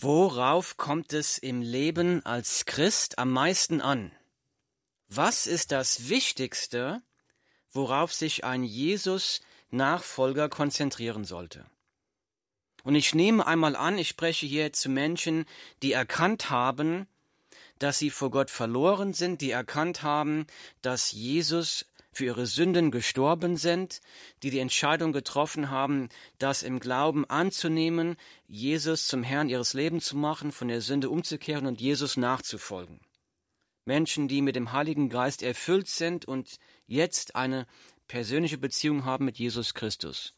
Worauf kommt es im Leben als Christ am meisten an? Was ist das Wichtigste, worauf sich ein Jesus-Nachfolger konzentrieren sollte? Und ich nehme einmal an, ich spreche hier zu Menschen, die erkannt haben, dass sie vor Gott verloren sind, die erkannt haben, dass Jesus für ihre Sünden gestorben sind, die die Entscheidung getroffen haben, das im Glauben anzunehmen, Jesus zum Herrn ihres Lebens zu machen, von der Sünde umzukehren und Jesus nachzufolgen. Menschen, die mit dem Heiligen Geist erfüllt sind und jetzt eine persönliche Beziehung haben mit Jesus Christus.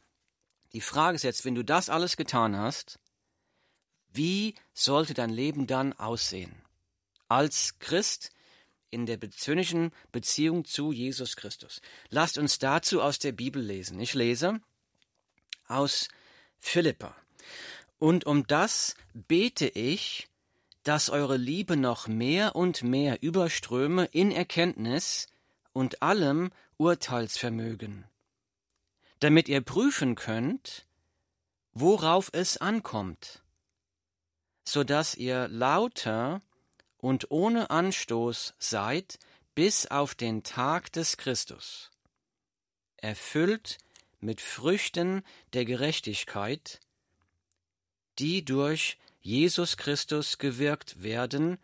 Die Frage ist jetzt, wenn du das alles getan hast, wie sollte dein Leben dann aussehen? Als Christ in der persönlichen Beziehung zu Jesus Christus. Lasst uns dazu aus der Bibel lesen. Ich lese aus Philippa. Und um das bete ich, dass eure Liebe noch mehr und mehr überströme in Erkenntnis und allem Urteilsvermögen, damit ihr prüfen könnt, worauf es ankommt, so dass ihr lauter und ohne Anstoß seid bis auf den Tag des Christus, erfüllt mit Früchten der Gerechtigkeit, die durch Jesus Christus gewirkt werden,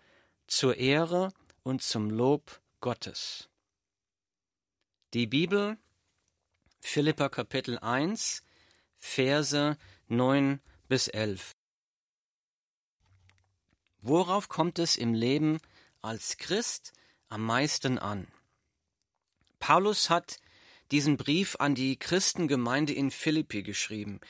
zur Ehre und zum Lob Gottes. Die Bibel, Philippa Kapitel 1, Verse 9 bis 11. Worauf kommt es im Leben als Christ am meisten an? Paulus hat diesen Brief an die Christengemeinde in Philippi geschrieben.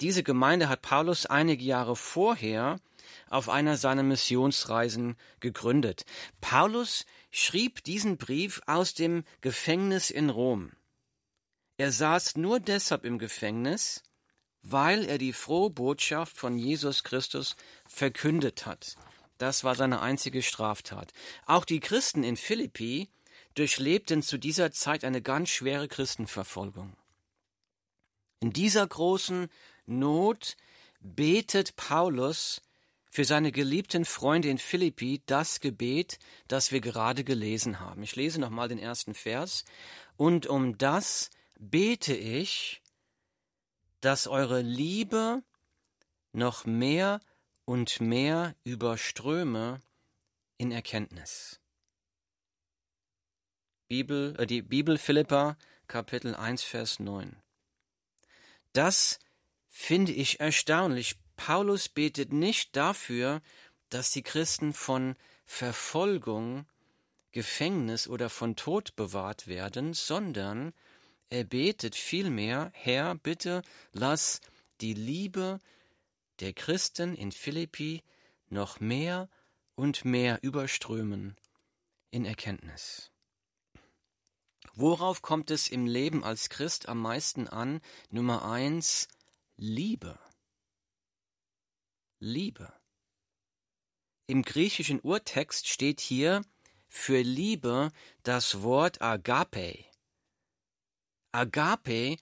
Diese Gemeinde hat Paulus einige Jahre vorher auf einer seiner Missionsreisen gegründet. Paulus schrieb diesen Brief aus dem Gefängnis in Rom. Er saß nur deshalb im Gefängnis, weil er die frohe Botschaft von Jesus Christus verkündet hat. Das war seine einzige Straftat. Auch die Christen in Philippi durchlebten zu dieser Zeit eine ganz schwere Christenverfolgung. In dieser großen Not betet Paulus für seine geliebten Freunde in Philippi das Gebet, das wir gerade gelesen haben. Ich lese nochmal den ersten Vers. Und um das bete ich, dass eure Liebe noch mehr und mehr überströme in Erkenntnis. Bibel, äh, die Bibel Philippa, Kapitel 1, Vers 9. Das finde ich erstaunlich. Paulus betet nicht dafür, dass die Christen von Verfolgung, Gefängnis oder von Tod bewahrt werden, sondern er betet vielmehr, Herr, bitte lass die Liebe der Christen in Philippi noch mehr und mehr überströmen in Erkenntnis. Worauf kommt es im Leben als Christ am meisten an? Nummer eins, Liebe. Liebe. Im griechischen Urtext steht hier für Liebe das Wort Agape. Agape,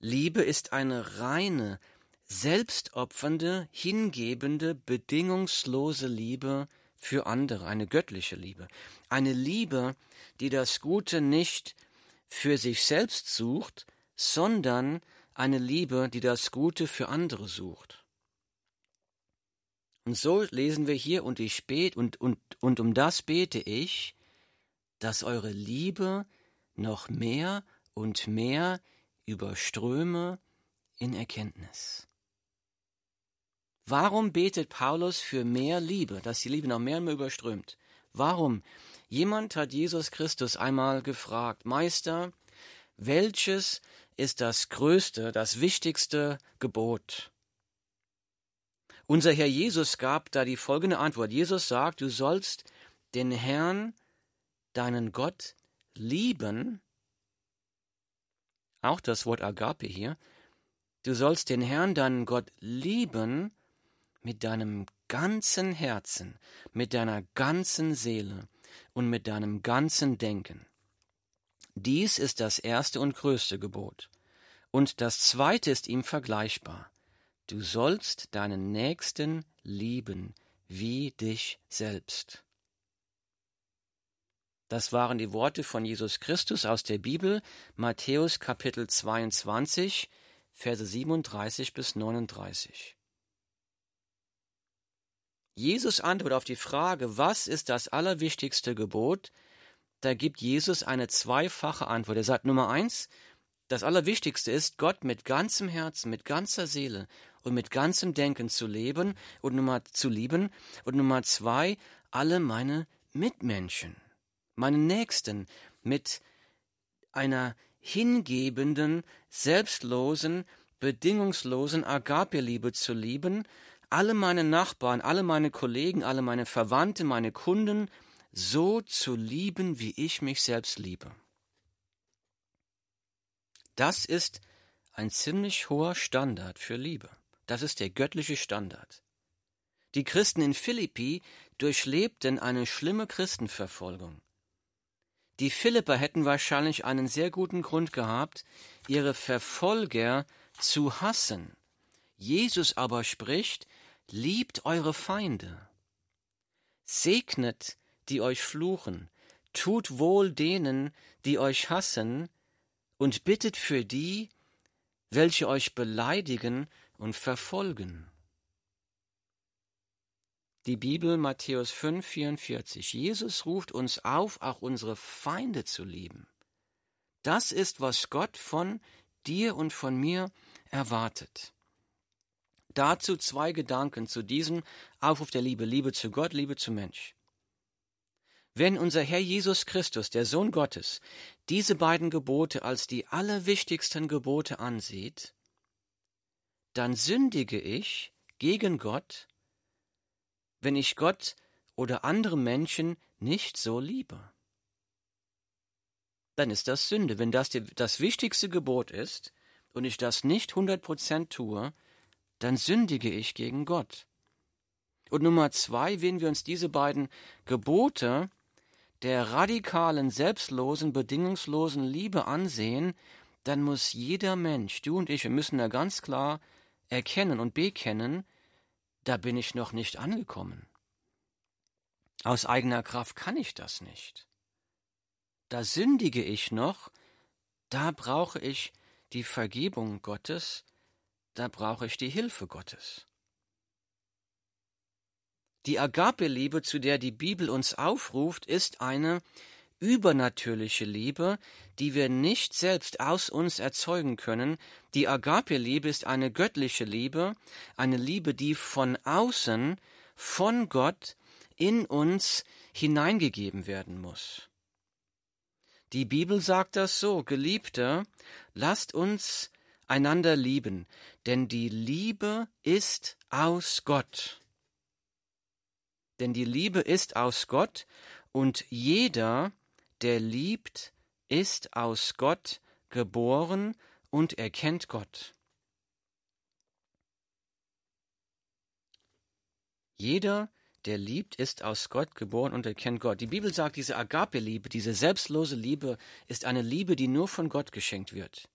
Liebe ist eine reine, selbstopfernde, hingebende, bedingungslose Liebe für andere, eine göttliche Liebe, eine Liebe, die das Gute nicht für sich selbst sucht, sondern eine Liebe, die das Gute für andere sucht. Und so lesen wir hier, und ich bete, und, und, und um das bete ich, dass eure Liebe noch mehr und mehr überströme in Erkenntnis. Warum betet Paulus für mehr Liebe, dass die Liebe noch mehr und mehr überströmt? Warum? Jemand hat Jesus Christus einmal gefragt, Meister, welches ist das größte, das wichtigste Gebot? Unser Herr Jesus gab da die folgende Antwort. Jesus sagt, du sollst den Herrn, deinen Gott, lieben auch das Wort Agape hier, du sollst den Herrn, deinen Gott, lieben mit deinem ganzen Herzen, mit deiner ganzen Seele und mit deinem ganzen Denken. Dies ist das erste und größte Gebot. Und das zweite ist ihm vergleichbar. Du sollst deinen Nächsten lieben wie dich selbst. Das waren die Worte von Jesus Christus aus der Bibel, Matthäus Kapitel 22, Verse 37 bis 39. Jesus antwortet auf die Frage, was ist das allerwichtigste Gebot? Da gibt Jesus eine zweifache Antwort. Er sagt Nummer eins, das Allerwichtigste ist, Gott mit ganzem Herzen, mit ganzer Seele und mit ganzem Denken zu leben und Nummer zu lieben. Und Nummer zwei, alle meine Mitmenschen meinen Nächsten mit einer hingebenden, selbstlosen, bedingungslosen Agape-Liebe zu lieben, alle meine Nachbarn, alle meine Kollegen, alle meine Verwandten, meine Kunden so zu lieben, wie ich mich selbst liebe. Das ist ein ziemlich hoher Standard für Liebe. Das ist der göttliche Standard. Die Christen in Philippi durchlebten eine schlimme Christenverfolgung. Die Philipper hätten wahrscheinlich einen sehr guten Grund gehabt, ihre Verfolger zu hassen. Jesus aber spricht, liebt eure Feinde. Segnet, die euch fluchen, tut wohl denen, die euch hassen, und bittet für die, welche euch beleidigen und verfolgen. Die Bibel Matthäus 5, 44. Jesus ruft uns auf, auch unsere Feinde zu lieben. Das ist, was Gott von dir und von mir erwartet. Dazu zwei Gedanken zu diesem Aufruf der Liebe, Liebe zu Gott, Liebe zu Mensch. Wenn unser Herr Jesus Christus, der Sohn Gottes, diese beiden Gebote als die allerwichtigsten Gebote ansieht, dann sündige ich gegen Gott wenn ich Gott oder andere Menschen nicht so liebe? Dann ist das Sünde. Wenn das die, das wichtigste Gebot ist und ich das nicht 100% tue, dann sündige ich gegen Gott. Und Nummer zwei, wenn wir uns diese beiden Gebote der radikalen, selbstlosen, bedingungslosen Liebe ansehen, dann muss jeder Mensch, du und ich, wir müssen da ganz klar erkennen und bekennen, da bin ich noch nicht angekommen. Aus eigener Kraft kann ich das nicht. Da sündige ich noch, da brauche ich die Vergebung Gottes, da brauche ich die Hilfe Gottes. Die Agape-Liebe, zu der die Bibel uns aufruft, ist eine übernatürliche Liebe, die wir nicht selbst aus uns erzeugen können. Die Agape-Liebe ist eine göttliche Liebe, eine Liebe, die von außen, von Gott in uns hineingegeben werden muss. Die Bibel sagt das so, Geliebte, lasst uns einander lieben, denn die Liebe ist aus Gott. Denn die Liebe ist aus Gott und jeder, der liebt, ist aus Gott geboren und erkennt Gott. Jeder, der liebt, ist aus Gott geboren und erkennt Gott. Die Bibel sagt, diese Agape-Liebe, diese selbstlose Liebe ist eine Liebe, die nur von Gott geschenkt wird,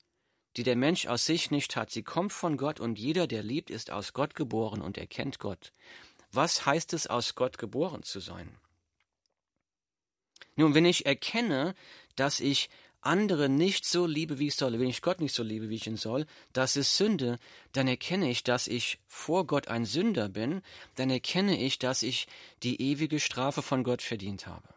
die der Mensch aus sich nicht hat. Sie kommt von Gott und jeder, der liebt, ist aus Gott geboren und erkennt Gott. Was heißt es, aus Gott geboren zu sein? Nun, wenn ich erkenne, dass ich andere nicht so liebe, wie ich soll, wenn ich Gott nicht so liebe, wie ich ihn soll, das ist Sünde, dann erkenne ich, dass ich vor Gott ein Sünder bin, dann erkenne ich, dass ich die ewige Strafe von Gott verdient habe.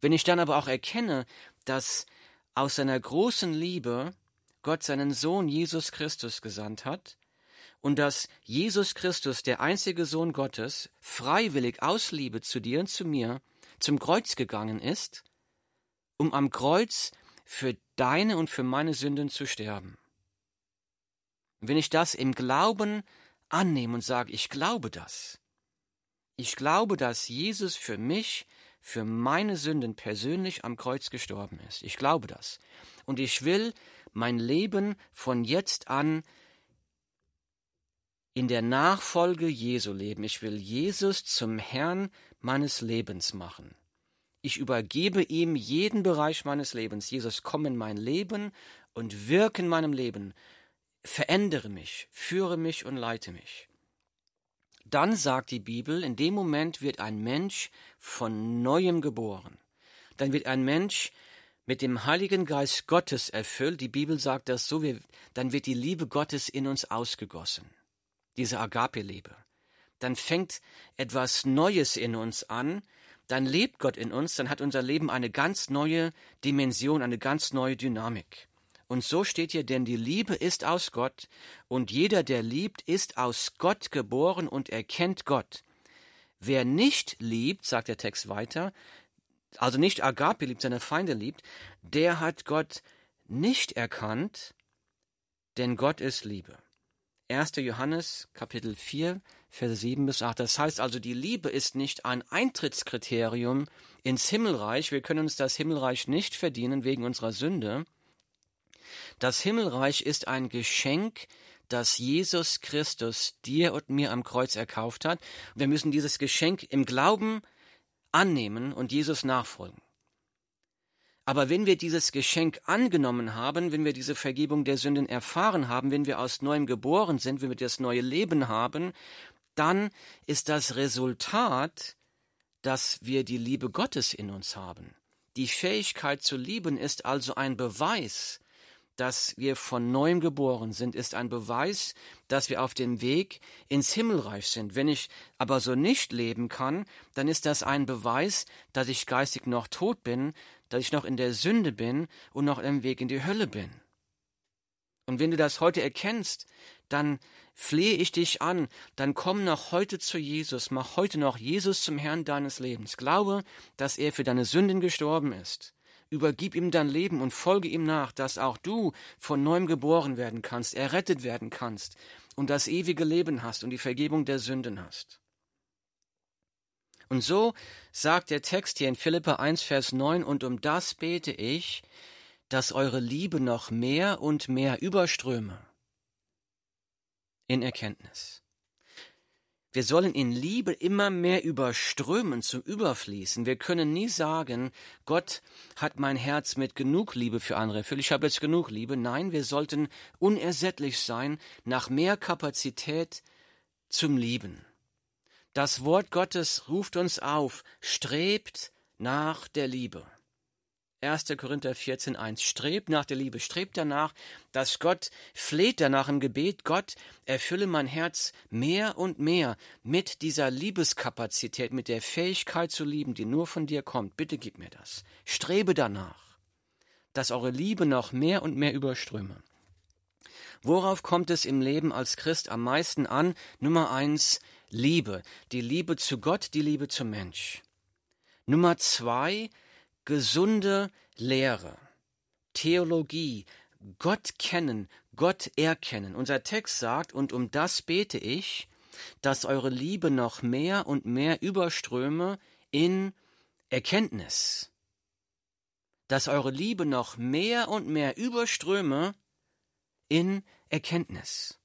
Wenn ich dann aber auch erkenne, dass aus seiner großen Liebe Gott seinen Sohn Jesus Christus gesandt hat, und dass Jesus Christus, der einzige Sohn Gottes, freiwillig aus Liebe zu dir und zu mir zum Kreuz gegangen ist, um am Kreuz für deine und für meine Sünden zu sterben. Wenn ich das im Glauben annehme und sage, ich glaube das, ich glaube, dass Jesus für mich, für meine Sünden persönlich am Kreuz gestorben ist. Ich glaube das. Und ich will mein Leben von jetzt an in der Nachfolge Jesu leben. Ich will Jesus zum Herrn meines Lebens machen. Ich übergebe ihm jeden Bereich meines Lebens. Jesus, komm in mein Leben und wirke in meinem Leben. verändere mich, führe mich und leite mich. Dann sagt die Bibel, in dem Moment wird ein Mensch von neuem geboren. Dann wird ein Mensch mit dem Heiligen Geist Gottes erfüllt. Die Bibel sagt das so, dann wird die Liebe Gottes in uns ausgegossen. Diese Agape-Liebe. Dann fängt etwas Neues in uns an, dann lebt Gott in uns, dann hat unser Leben eine ganz neue Dimension, eine ganz neue Dynamik. Und so steht hier, denn die Liebe ist aus Gott, und jeder, der liebt, ist aus Gott geboren und erkennt Gott. Wer nicht liebt, sagt der Text weiter, also nicht Agape liebt, seine Feinde liebt, der hat Gott nicht erkannt, denn Gott ist Liebe. 1. Johannes Kapitel 4, Verse 7 bis 8. Das heißt also, die Liebe ist nicht ein Eintrittskriterium ins Himmelreich. Wir können uns das Himmelreich nicht verdienen wegen unserer Sünde. Das Himmelreich ist ein Geschenk, das Jesus Christus dir und mir am Kreuz erkauft hat. Wir müssen dieses Geschenk im Glauben annehmen und Jesus nachfolgen. Aber wenn wir dieses Geschenk angenommen haben, wenn wir diese Vergebung der Sünden erfahren haben, wenn wir aus neuem geboren sind, wenn wir das neue Leben haben, dann ist das Resultat, dass wir die Liebe Gottes in uns haben. Die Fähigkeit zu lieben ist also ein Beweis, dass wir von neuem geboren sind, ist ein Beweis, dass wir auf dem Weg ins Himmelreich sind. Wenn ich aber so nicht leben kann, dann ist das ein Beweis, dass ich geistig noch tot bin, dass ich noch in der Sünde bin und noch im Weg in die Hölle bin. Und wenn du das heute erkennst, dann flehe ich dich an, dann komm noch heute zu Jesus, mach heute noch Jesus zum Herrn deines Lebens. Glaube, dass er für deine Sünden gestorben ist übergib ihm dein Leben und folge ihm nach, dass auch du von neuem geboren werden kannst, errettet werden kannst und das ewige Leben hast und die Vergebung der Sünden hast. Und so sagt der Text hier in Philippa 1, Vers 9, und um das bete ich, dass eure Liebe noch mehr und mehr überströme in Erkenntnis. Wir sollen in Liebe immer mehr überströmen, zum Überfließen. Wir können nie sagen, Gott hat mein Herz mit genug Liebe für andere erfüllt, ich habe jetzt genug Liebe. Nein, wir sollten unersättlich sein nach mehr Kapazität zum Lieben. Das Wort Gottes ruft uns auf, strebt nach der Liebe. 1. Korinther 14, 1. Strebt nach der Liebe, strebt danach, dass Gott fleht danach im Gebet, Gott, erfülle mein Herz mehr und mehr mit dieser Liebeskapazität, mit der Fähigkeit zu lieben, die nur von dir kommt. Bitte gib mir das. Strebe danach, dass eure Liebe noch mehr und mehr überströme. Worauf kommt es im Leben als Christ am meisten an? Nummer eins, Liebe. Die Liebe zu Gott, die Liebe zum Mensch. Nummer zwei, gesunde Lehre, Theologie, Gott kennen, Gott erkennen. Unser Text sagt, und um das bete ich, dass eure Liebe noch mehr und mehr überströme in Erkenntnis. Dass eure Liebe noch mehr und mehr überströme in Erkenntnis.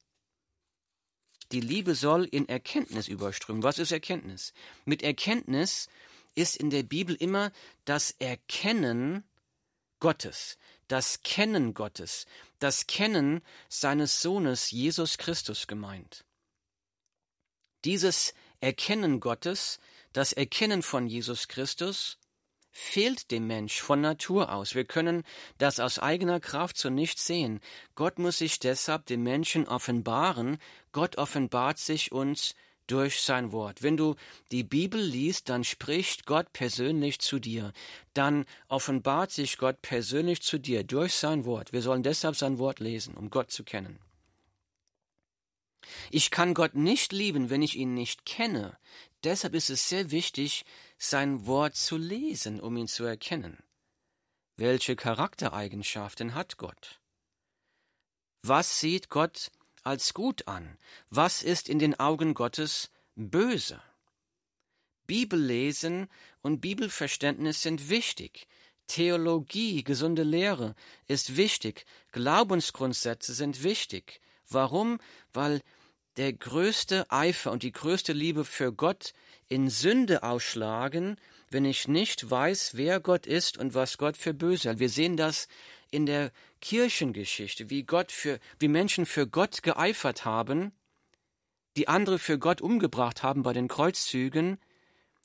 Die Liebe soll in Erkenntnis überströmen. Was ist Erkenntnis? Mit Erkenntnis ist in der Bibel immer das Erkennen Gottes, das Kennen Gottes, das Kennen seines Sohnes Jesus Christus gemeint. Dieses Erkennen Gottes, das Erkennen von Jesus Christus, fehlt dem Mensch von Natur aus. Wir können das aus eigener Kraft so nicht sehen. Gott muss sich deshalb dem Menschen offenbaren. Gott offenbart sich uns durch sein Wort. Wenn du die Bibel liest, dann spricht Gott persönlich zu dir. Dann offenbart sich Gott persönlich zu dir durch sein Wort. Wir sollen deshalb sein Wort lesen, um Gott zu kennen. Ich kann Gott nicht lieben, wenn ich ihn nicht kenne. Deshalb ist es sehr wichtig, sein Wort zu lesen, um ihn zu erkennen. Welche Charaktereigenschaften hat Gott? Was sieht Gott als gut an? Was ist in den Augen Gottes böse? Bibellesen und Bibelverständnis sind wichtig. Theologie, gesunde Lehre ist wichtig. Glaubensgrundsätze sind wichtig. Warum? Weil der größte Eifer und die größte Liebe für Gott in Sünde ausschlagen, wenn ich nicht weiß, wer Gott ist und was Gott für böse hat. Wir sehen das in der Kirchengeschichte, wie Gott für, wie Menschen für Gott geeifert haben, die andere für Gott umgebracht haben bei den Kreuzzügen.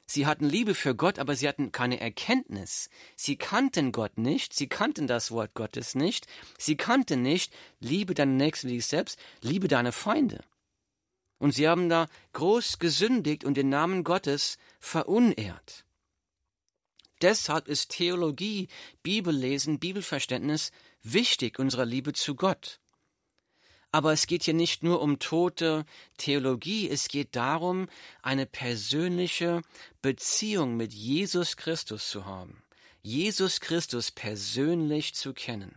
Sie hatten Liebe für Gott, aber sie hatten keine Erkenntnis. Sie kannten Gott nicht, sie kannten das Wort Gottes nicht, sie kannten nicht, liebe deinen Nächsten wie dich selbst, liebe deine Feinde. Und sie haben da groß gesündigt und den Namen Gottes verunehrt. Deshalb ist Theologie, Bibellesen, Bibelverständnis wichtig unserer Liebe zu Gott. Aber es geht hier nicht nur um tote Theologie, es geht darum, eine persönliche Beziehung mit Jesus Christus zu haben. Jesus Christus persönlich zu kennen.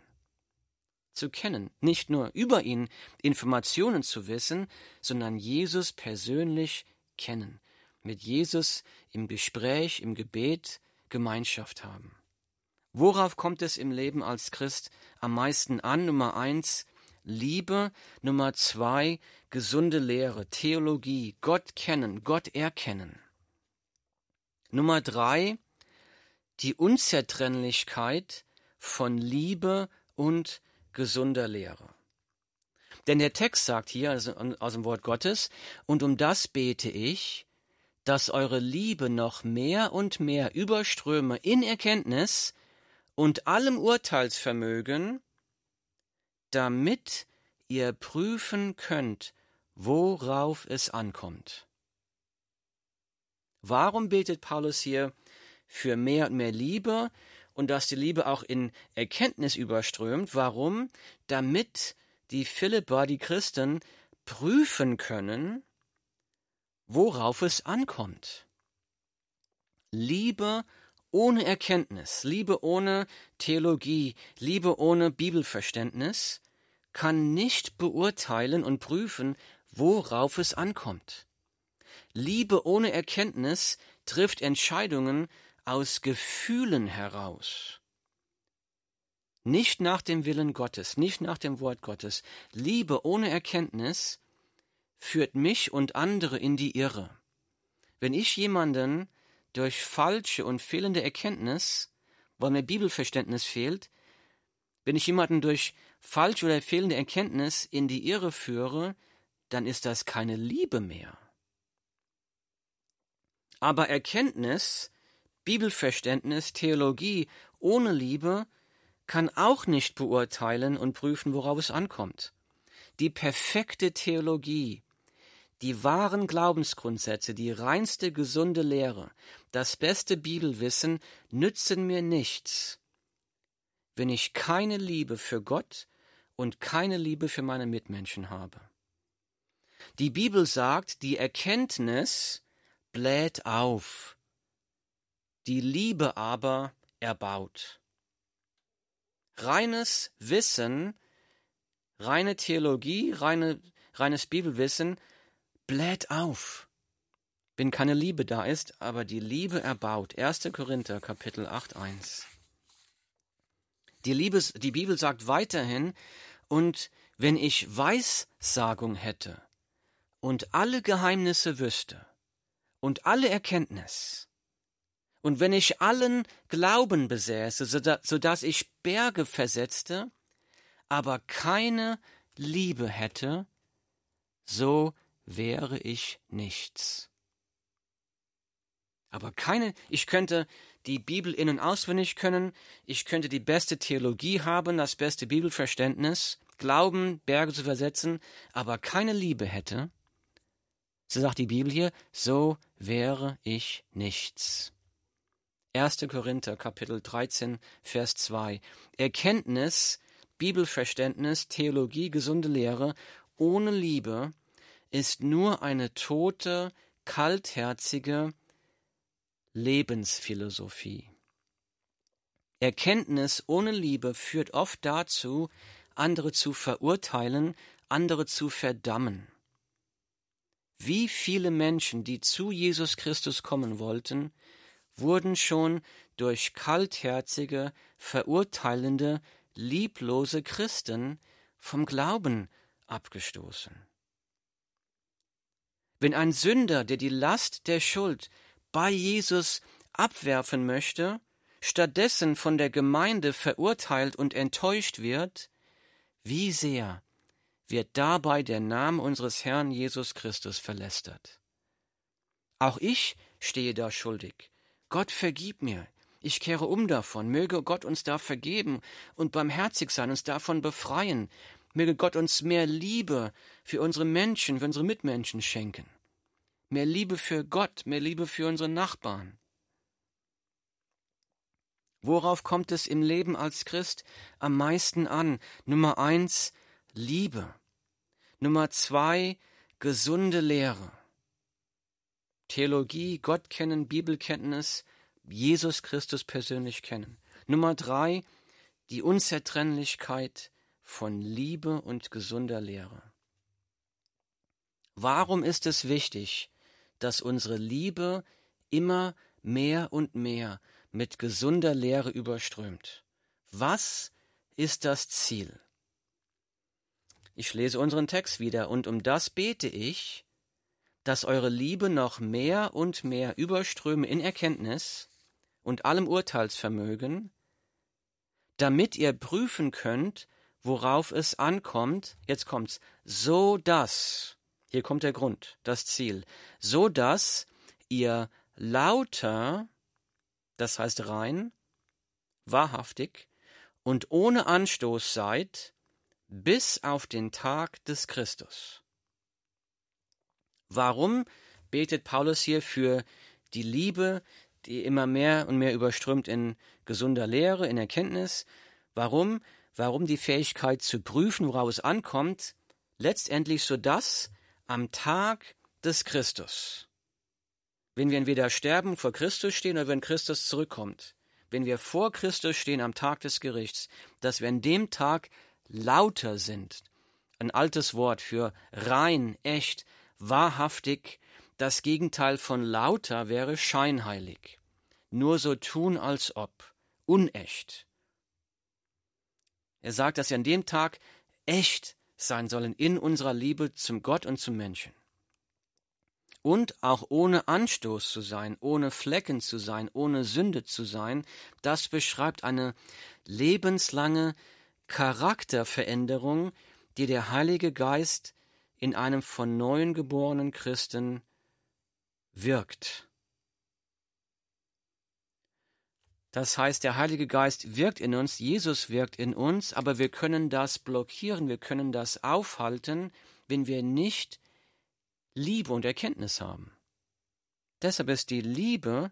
Zu kennen, nicht nur über ihn Informationen zu wissen, sondern Jesus persönlich kennen. Mit Jesus im Gespräch, im Gebet Gemeinschaft haben. Worauf kommt es im Leben als Christ am meisten an? Nummer eins, Liebe. Nummer zwei, gesunde Lehre, Theologie, Gott kennen, Gott erkennen. Nummer drei, die Unzertrennlichkeit von Liebe und gesunder Lehre. Denn der Text sagt hier also aus dem Wort Gottes, und um das bete ich, dass eure Liebe noch mehr und mehr überströme in Erkenntnis und allem Urteilsvermögen, damit ihr prüfen könnt, worauf es ankommt. Warum betet Paulus hier für mehr und mehr Liebe und dass die Liebe auch in Erkenntnis überströmt? Warum? Damit die Philipper, die Christen, prüfen können, worauf es ankommt. Liebe ohne Erkenntnis, Liebe ohne Theologie, Liebe ohne Bibelverständnis kann nicht beurteilen und prüfen, worauf es ankommt. Liebe ohne Erkenntnis trifft Entscheidungen aus Gefühlen heraus. Nicht nach dem Willen Gottes, nicht nach dem Wort Gottes. Liebe ohne Erkenntnis führt mich und andere in die Irre. Wenn ich jemanden durch falsche und fehlende Erkenntnis, weil mir Bibelverständnis fehlt, wenn ich jemanden durch falsche oder fehlende Erkenntnis in die Irre führe, dann ist das keine Liebe mehr. Aber Erkenntnis, Bibelverständnis, Theologie ohne Liebe kann auch nicht beurteilen und prüfen, worauf es ankommt. Die perfekte Theologie, die wahren Glaubensgrundsätze, die reinste gesunde Lehre, das beste Bibelwissen nützen mir nichts, wenn ich keine Liebe für Gott und keine Liebe für meine Mitmenschen habe. Die Bibel sagt, die Erkenntnis bläht auf, die Liebe aber erbaut. Reines Wissen, reine Theologie, reine, reines Bibelwissen bläht auf, wenn keine Liebe da ist, aber die Liebe erbaut. 1. Korinther Kapitel 8, 1. Die, Liebes, die Bibel sagt weiterhin, und wenn ich Weissagung hätte und alle Geheimnisse wüsste und alle Erkenntnis, und wenn ich allen Glauben besäße, so dass ich Berge versetzte, aber keine Liebe hätte, so wäre ich nichts. Aber keine, ich könnte die Bibel innen auswendig können, ich könnte die beste Theologie haben, das beste Bibelverständnis, Glauben, Berge zu versetzen, aber keine Liebe hätte, so sagt die Bibel hier, so wäre ich nichts. 1. Korinther Kapitel 13 Vers 2 Erkenntnis, Bibelverständnis, Theologie, gesunde Lehre ohne Liebe ist nur eine tote, kaltherzige Lebensphilosophie. Erkenntnis ohne Liebe führt oft dazu, andere zu verurteilen, andere zu verdammen. Wie viele Menschen, die zu Jesus Christus kommen wollten, wurden schon durch kaltherzige, verurteilende, lieblose Christen vom Glauben abgestoßen. Wenn ein Sünder, der die Last der Schuld bei Jesus abwerfen möchte, stattdessen von der Gemeinde verurteilt und enttäuscht wird, Wie sehr wird dabei der Name unseres Herrn Jesus Christus verlästert. Auch ich stehe da schuldig. Gott vergib mir. Ich kehre um davon. Möge Gott uns da vergeben und barmherzig sein, uns davon befreien. Möge Gott uns mehr Liebe für unsere Menschen, für unsere Mitmenschen schenken. Mehr Liebe für Gott, mehr Liebe für unsere Nachbarn. Worauf kommt es im Leben als Christ am meisten an? Nummer eins, Liebe. Nummer zwei, gesunde Lehre. Theologie, Gott kennen, Bibelkenntnis, Jesus Christus persönlich kennen. Nummer drei, die Unzertrennlichkeit von Liebe und gesunder Lehre. Warum ist es wichtig, dass unsere Liebe immer mehr und mehr mit gesunder Lehre überströmt? Was ist das Ziel? Ich lese unseren Text wieder, und um das bete ich, dass eure Liebe noch mehr und mehr überströme in Erkenntnis und allem Urteilsvermögen, damit ihr prüfen könnt, worauf es ankommt, jetzt kommt's, so dass, hier kommt der Grund, das Ziel, so dass ihr lauter, das heißt rein, wahrhaftig und ohne Anstoß seid, bis auf den Tag des Christus. Warum betet Paulus hier für die Liebe, die immer mehr und mehr überströmt in gesunder Lehre, in Erkenntnis? Warum? Warum die Fähigkeit zu prüfen, worauf es ankommt, letztendlich so dass am Tag des Christus, wenn wir entweder sterben, vor Christus stehen oder wenn Christus zurückkommt, wenn wir vor Christus stehen am Tag des Gerichts, dass wir an dem Tag lauter sind. Ein altes Wort für rein, echt, wahrhaftig. Das Gegenteil von lauter wäre scheinheilig. Nur so tun, als ob. Unecht. Er sagt, dass wir an dem Tag echt sein sollen in unserer Liebe zum Gott und zum Menschen. Und auch ohne Anstoß zu sein, ohne Flecken zu sein, ohne Sünde zu sein, das beschreibt eine lebenslange Charakterveränderung, die der Heilige Geist in einem von neuem geborenen Christen wirkt. Das heißt, der Heilige Geist wirkt in uns, Jesus wirkt in uns, aber wir können das blockieren, wir können das aufhalten, wenn wir nicht Liebe und Erkenntnis haben. Deshalb ist die Liebe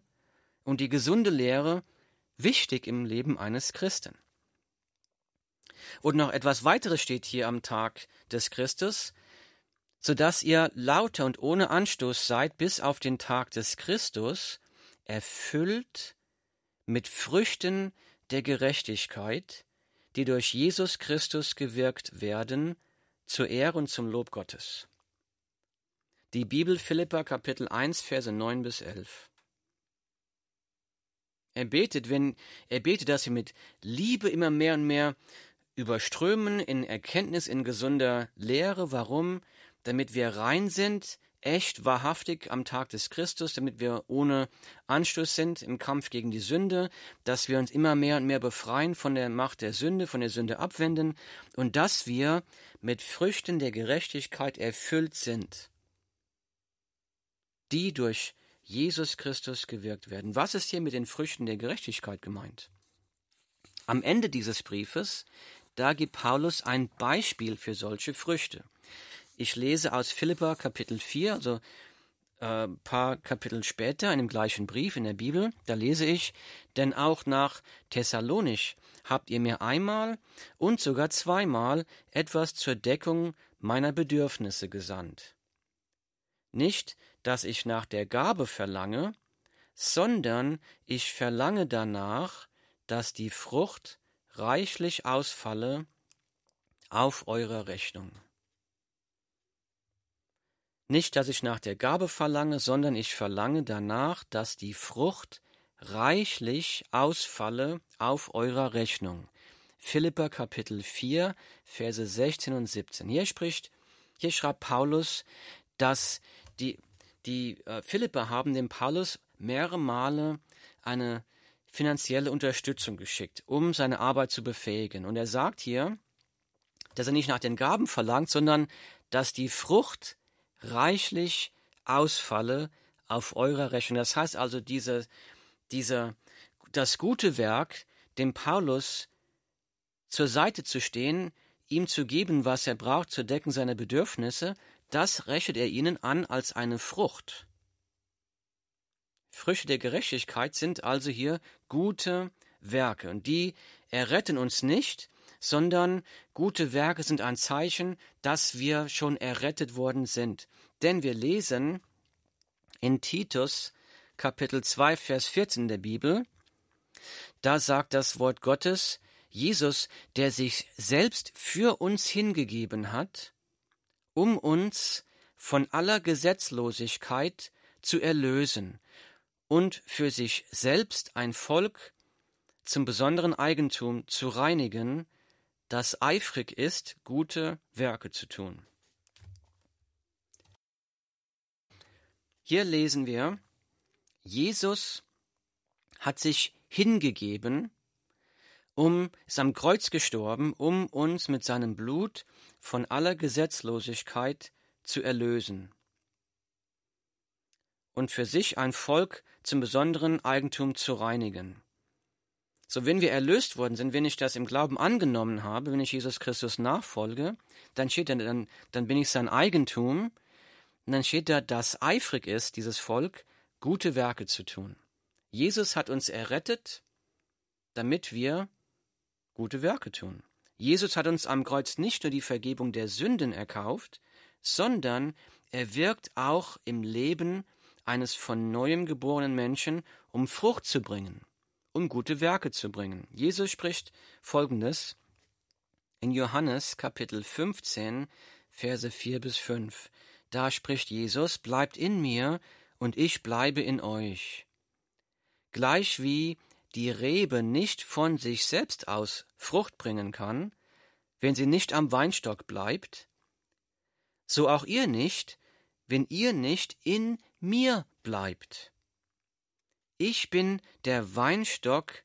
und die gesunde Lehre wichtig im Leben eines Christen. Und noch etwas weiteres steht hier am Tag des Christus, so dass ihr lauter und ohne Anstoß seid bis auf den Tag des Christus, erfüllt mit Früchten der Gerechtigkeit, die durch Jesus Christus gewirkt werden, zur Ehre und zum Lob Gottes. Die Bibel Philippa Kapitel 1 Verse 9 bis 11. Er betet, wenn er betet, dass wir mit Liebe immer mehr und mehr überströmen in Erkenntnis, in gesunder Lehre. Warum? Damit wir rein sind, echt, wahrhaftig am Tag des Christus, damit wir ohne Anstoß sind im Kampf gegen die Sünde, dass wir uns immer mehr und mehr befreien von der Macht der Sünde, von der Sünde abwenden und dass wir mit Früchten der Gerechtigkeit erfüllt sind, die durch Jesus Christus gewirkt werden. Was ist hier mit den Früchten der Gerechtigkeit gemeint? Am Ende dieses Briefes da gibt Paulus ein Beispiel für solche Früchte. Ich lese aus Philippa Kapitel 4, also ein äh, paar Kapitel später in dem gleichen Brief in der Bibel, da lese ich, denn auch nach Thessalonich habt ihr mir einmal und sogar zweimal etwas zur Deckung meiner Bedürfnisse gesandt. Nicht, dass ich nach der Gabe verlange, sondern ich verlange danach, dass die Frucht reichlich ausfalle auf eure Rechnung. Nicht, dass ich nach der Gabe verlange, sondern ich verlange danach, dass die Frucht reichlich ausfalle auf eurer Rechnung. Philippa Kapitel 4, Verse 16 und 17. Hier spricht, hier schreibt Paulus, dass die, die äh, haben dem Paulus mehrere Male eine finanzielle Unterstützung geschickt, um seine Arbeit zu befähigen. Und er sagt hier, dass er nicht nach den Gaben verlangt, sondern dass die Frucht reichlich ausfalle auf eurer Rechnung. Das heißt also, diese, diese, das gute Werk, dem Paulus zur Seite zu stehen, ihm zu geben, was er braucht, zu decken seine Bedürfnisse, das rechnet er ihnen an als eine Frucht. Früchte der Gerechtigkeit sind also hier gute Werke, und die erretten uns nicht, sondern gute Werke sind ein Zeichen, dass wir schon errettet worden sind. Denn wir lesen in Titus Kapitel 2 Vers 14 der Bibel, da sagt das Wort Gottes, Jesus, der sich selbst für uns hingegeben hat, um uns von aller Gesetzlosigkeit zu erlösen und für sich selbst ein Volk zum besonderen Eigentum zu reinigen, das eifrig ist, gute Werke zu tun. Hier lesen wir, Jesus hat sich hingegeben, um, ist am Kreuz gestorben, um uns mit seinem Blut von aller Gesetzlosigkeit zu erlösen und für sich ein Volk zum besonderen Eigentum zu reinigen. So, wenn wir erlöst worden sind, wenn ich das im Glauben angenommen habe, wenn ich Jesus Christus nachfolge, dann steht da, dann, dann bin ich sein Eigentum, und dann steht da, dass eifrig ist, dieses Volk, gute Werke zu tun. Jesus hat uns errettet, damit wir gute Werke tun. Jesus hat uns am Kreuz nicht nur die Vergebung der Sünden erkauft, sondern er wirkt auch im Leben eines von neuem geborenen Menschen, um Frucht zu bringen um gute Werke zu bringen. Jesus spricht folgendes in Johannes Kapitel 15, Verse 4 bis 5. Da spricht Jesus, bleibt in mir und ich bleibe in euch. Gleich wie die Rebe nicht von sich selbst aus Frucht bringen kann, wenn sie nicht am Weinstock bleibt, so auch ihr nicht, wenn ihr nicht in mir bleibt. Ich bin der Weinstock,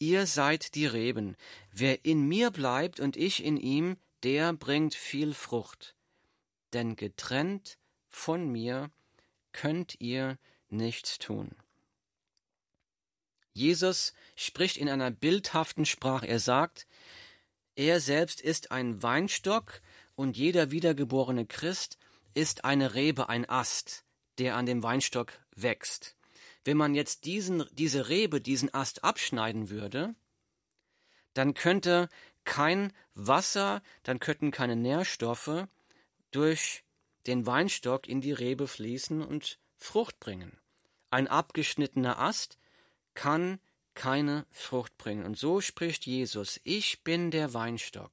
ihr seid die Reben. Wer in mir bleibt und ich in ihm, der bringt viel Frucht. Denn getrennt von mir könnt ihr nichts tun. Jesus spricht in einer bildhaften Sprache. Er sagt, er selbst ist ein Weinstock und jeder wiedergeborene Christ ist eine Rebe, ein Ast, der an dem Weinstock wächst. Wenn man jetzt diesen, diese Rebe, diesen Ast abschneiden würde, dann könnte kein Wasser, dann könnten keine Nährstoffe durch den Weinstock in die Rebe fließen und Frucht bringen. Ein abgeschnittener Ast kann keine Frucht bringen. Und so spricht Jesus, ich bin der Weinstock,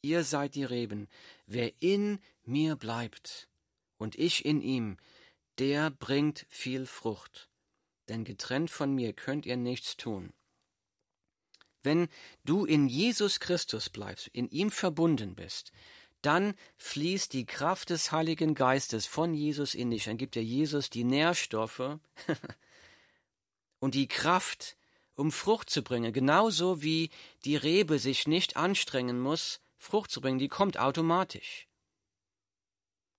ihr seid die Reben, wer in mir bleibt und ich in ihm, der bringt viel Frucht denn getrennt von mir könnt ihr nichts tun. Wenn du in Jesus Christus bleibst, in ihm verbunden bist, dann fließt die Kraft des Heiligen Geistes von Jesus in dich. Dann gibt dir Jesus die Nährstoffe und die Kraft, um Frucht zu bringen. Genauso wie die Rebe sich nicht anstrengen muss, Frucht zu bringen, die kommt automatisch.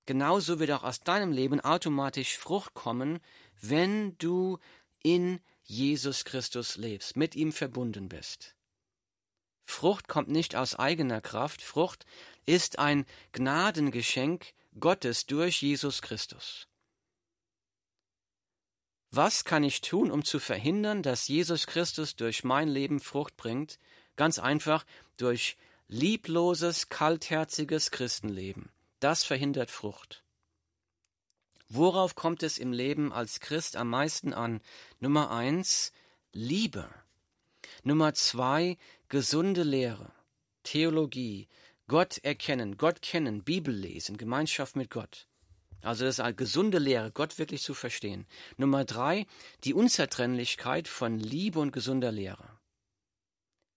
Genauso wird auch aus deinem Leben automatisch Frucht kommen, wenn du in Jesus Christus lebst, mit ihm verbunden bist. Frucht kommt nicht aus eigener Kraft, Frucht ist ein Gnadengeschenk Gottes durch Jesus Christus. Was kann ich tun, um zu verhindern, dass Jesus Christus durch mein Leben Frucht bringt? Ganz einfach durch liebloses, kaltherziges Christenleben. Das verhindert Frucht. Worauf kommt es im Leben als Christ am meisten an? Nummer eins, Liebe. Nummer zwei, gesunde Lehre, Theologie, Gott erkennen, Gott kennen, Bibel lesen, Gemeinschaft mit Gott. Also das ist eine gesunde Lehre, Gott wirklich zu verstehen. Nummer drei, die Unzertrennlichkeit von Liebe und gesunder Lehre.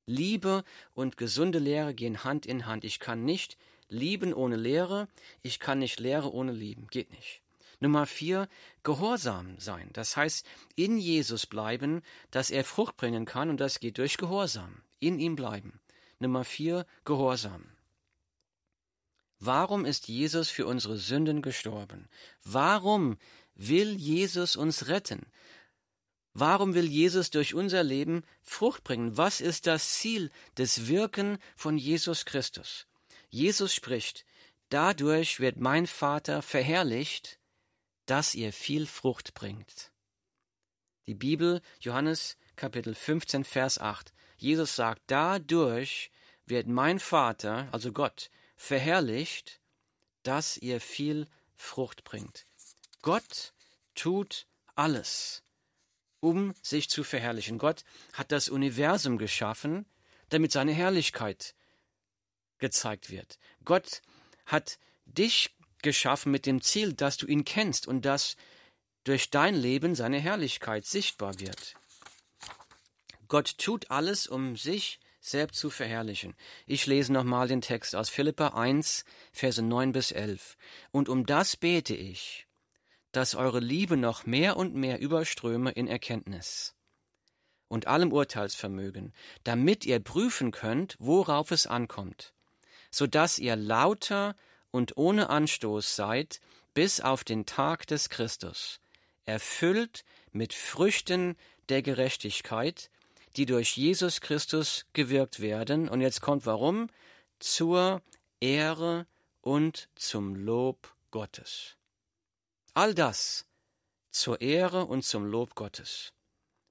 Liebe und gesunde Lehre gehen Hand in Hand. Ich kann nicht lieben ohne Lehre, ich kann nicht Lehre ohne lieben, geht nicht. Nummer vier, Gehorsam sein. Das heißt, in Jesus bleiben, dass er Frucht bringen kann und das geht durch Gehorsam. In ihm bleiben. Nummer vier, Gehorsam. Warum ist Jesus für unsere Sünden gestorben? Warum will Jesus uns retten? Warum will Jesus durch unser Leben Frucht bringen? Was ist das Ziel des Wirken von Jesus Christus? Jesus spricht, dadurch wird mein Vater verherrlicht, dass ihr viel Frucht bringt. Die Bibel, Johannes Kapitel 15, Vers 8. Jesus sagt, dadurch wird mein Vater, also Gott, verherrlicht, dass ihr viel Frucht bringt. Gott tut alles, um sich zu verherrlichen. Gott hat das Universum geschaffen, damit seine Herrlichkeit gezeigt wird. Gott hat dich geschaffen mit dem Ziel, dass du ihn kennst und dass durch dein Leben seine Herrlichkeit sichtbar wird. Gott tut alles, um sich selbst zu verherrlichen. Ich lese nochmal den Text aus Philippa 1, Verse 9 bis 11. Und um das bete ich, dass eure Liebe noch mehr und mehr überströme in Erkenntnis und allem Urteilsvermögen, damit ihr prüfen könnt, worauf es ankommt, so dass ihr lauter und ohne Anstoß seid bis auf den Tag des Christus, erfüllt mit Früchten der Gerechtigkeit, die durch Jesus Christus gewirkt werden. Und jetzt kommt warum? Zur Ehre und zum Lob Gottes. All das zur Ehre und zum Lob Gottes.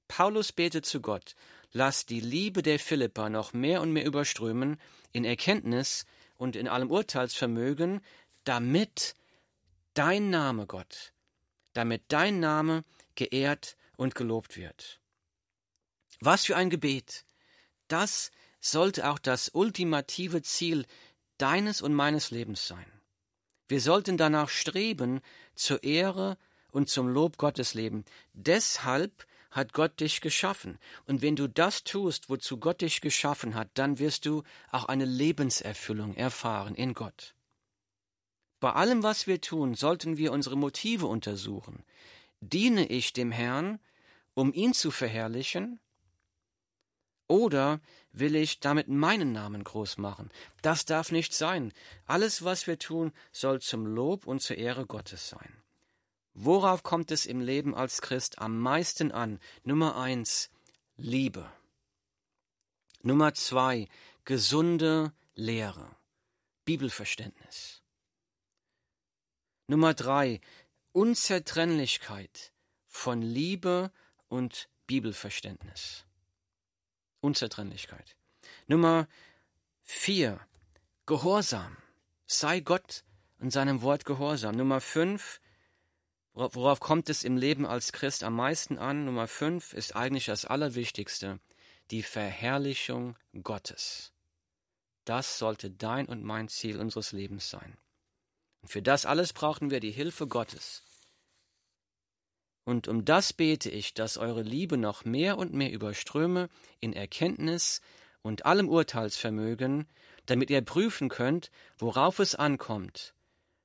Paulus betet zu Gott, lass die Liebe der Philippa noch mehr und mehr überströmen in Erkenntnis und in allem Urteilsvermögen, damit dein Name, Gott, damit dein Name geehrt und gelobt wird. Was für ein Gebet! Das sollte auch das ultimative Ziel deines und meines Lebens sein. Wir sollten danach streben, zur Ehre und zum Lob Gottes leben. Deshalb hat Gott dich geschaffen. Und wenn du das tust, wozu Gott dich geschaffen hat, dann wirst du auch eine Lebenserfüllung erfahren in Gott. Bei allem, was wir tun, sollten wir unsere Motive untersuchen. Diene ich dem Herrn, um ihn zu verherrlichen? Oder will ich damit meinen Namen groß machen? Das darf nicht sein. Alles, was wir tun, soll zum Lob und zur Ehre Gottes sein. Worauf kommt es im Leben als Christ am meisten an? Nummer eins, Liebe. Nummer zwei, gesunde Lehre, Bibelverständnis. Nummer drei, Unzertrennlichkeit von Liebe und Bibelverständnis. Unzertrennlichkeit. Nummer vier, Gehorsam. Sei Gott und seinem Wort gehorsam. Nummer fünf, Worauf kommt es im Leben als Christ am meisten an? Nummer fünf ist eigentlich das Allerwichtigste, die Verherrlichung Gottes. Das sollte dein und mein Ziel unseres Lebens sein. Und für das alles brauchen wir die Hilfe Gottes. Und um das bete ich, dass eure Liebe noch mehr und mehr überströme in Erkenntnis und allem Urteilsvermögen, damit ihr prüfen könnt, worauf es ankommt,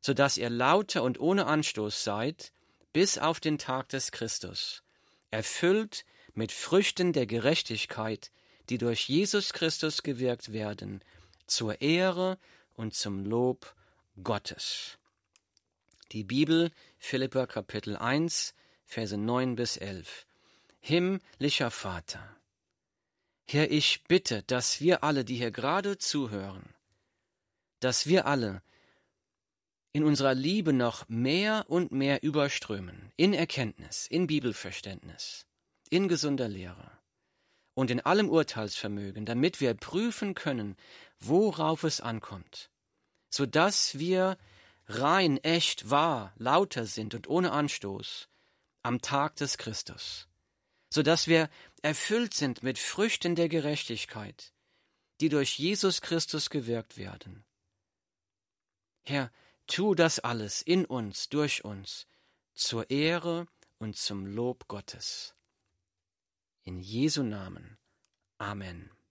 so dass ihr lauter und ohne Anstoß seid, bis auf den Tag des Christus, erfüllt mit Früchten der Gerechtigkeit, die durch Jesus Christus gewirkt werden, zur Ehre und zum Lob Gottes. Die Bibel, Philippa Kapitel 1, Verse 9 bis 11. Himmlischer Vater, Herr, ich bitte, dass wir alle, die hier gerade zuhören, dass wir alle in unserer Liebe noch mehr und mehr überströmen, in Erkenntnis, in Bibelverständnis, in gesunder Lehre und in allem Urteilsvermögen, damit wir prüfen können, worauf es ankommt, so dass wir rein, echt, wahr, lauter sind und ohne Anstoß am Tag des Christus, so dass wir erfüllt sind mit Früchten der Gerechtigkeit, die durch Jesus Christus gewirkt werden. Herr, Tu das alles in uns, durch uns, zur Ehre und zum Lob Gottes. In Jesu Namen. Amen.